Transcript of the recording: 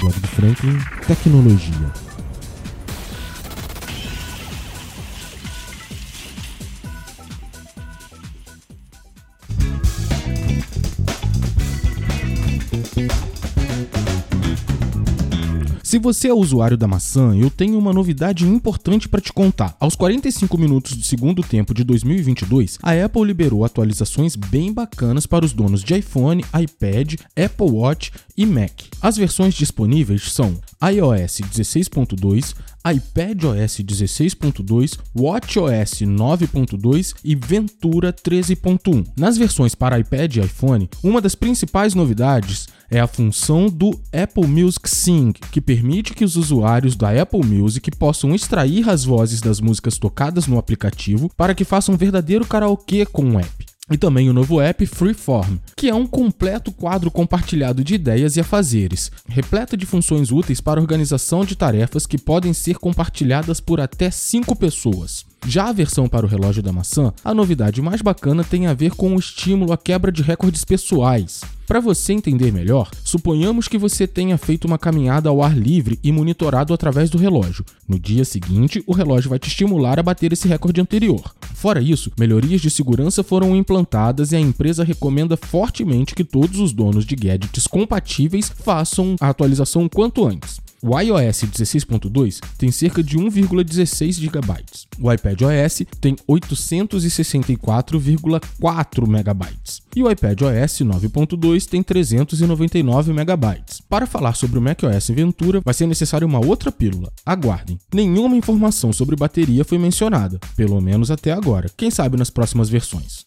Do Franklin, Tecnologia. Se você é usuário da maçã, eu tenho uma novidade importante para te contar. Aos 45 minutos do segundo tempo de 2022, a Apple liberou atualizações bem bacanas para os donos de iPhone, iPad, Apple Watch e Mac. As versões disponíveis são iOS 16.2, iPadOS 16.2, WatchOS 9.2 e Ventura 13.1. Nas versões para iPad e iPhone, uma das principais novidades é a função do Apple Music Sing, que permite que os usuários da Apple Music possam extrair as vozes das músicas tocadas no aplicativo para que façam um verdadeiro karaokê com o app e também o novo app Freeform, que é um completo quadro compartilhado de ideias e afazeres, repleto de funções úteis para organização de tarefas que podem ser compartilhadas por até 5 pessoas. Já a versão para o relógio da maçã, a novidade mais bacana tem a ver com o estímulo à quebra de recordes pessoais. Para você entender melhor, suponhamos que você tenha feito uma caminhada ao ar livre e monitorado através do relógio. No dia seguinte, o relógio vai te estimular a bater esse recorde anterior. Fora isso, melhorias de segurança foram implantadas e a empresa recomenda fortemente que todos os donos de gadgets compatíveis façam a atualização quanto antes. O iOS 16.2 tem cerca de 1,16 GB. O iPadOS tem 864,4 MB. E o iPadOS 9.2 tem 399 MB. Para falar sobre o macOS Ventura, vai ser necessário uma outra pílula. Aguardem. Nenhuma informação sobre bateria foi mencionada, pelo menos até agora. Quem sabe nas próximas versões.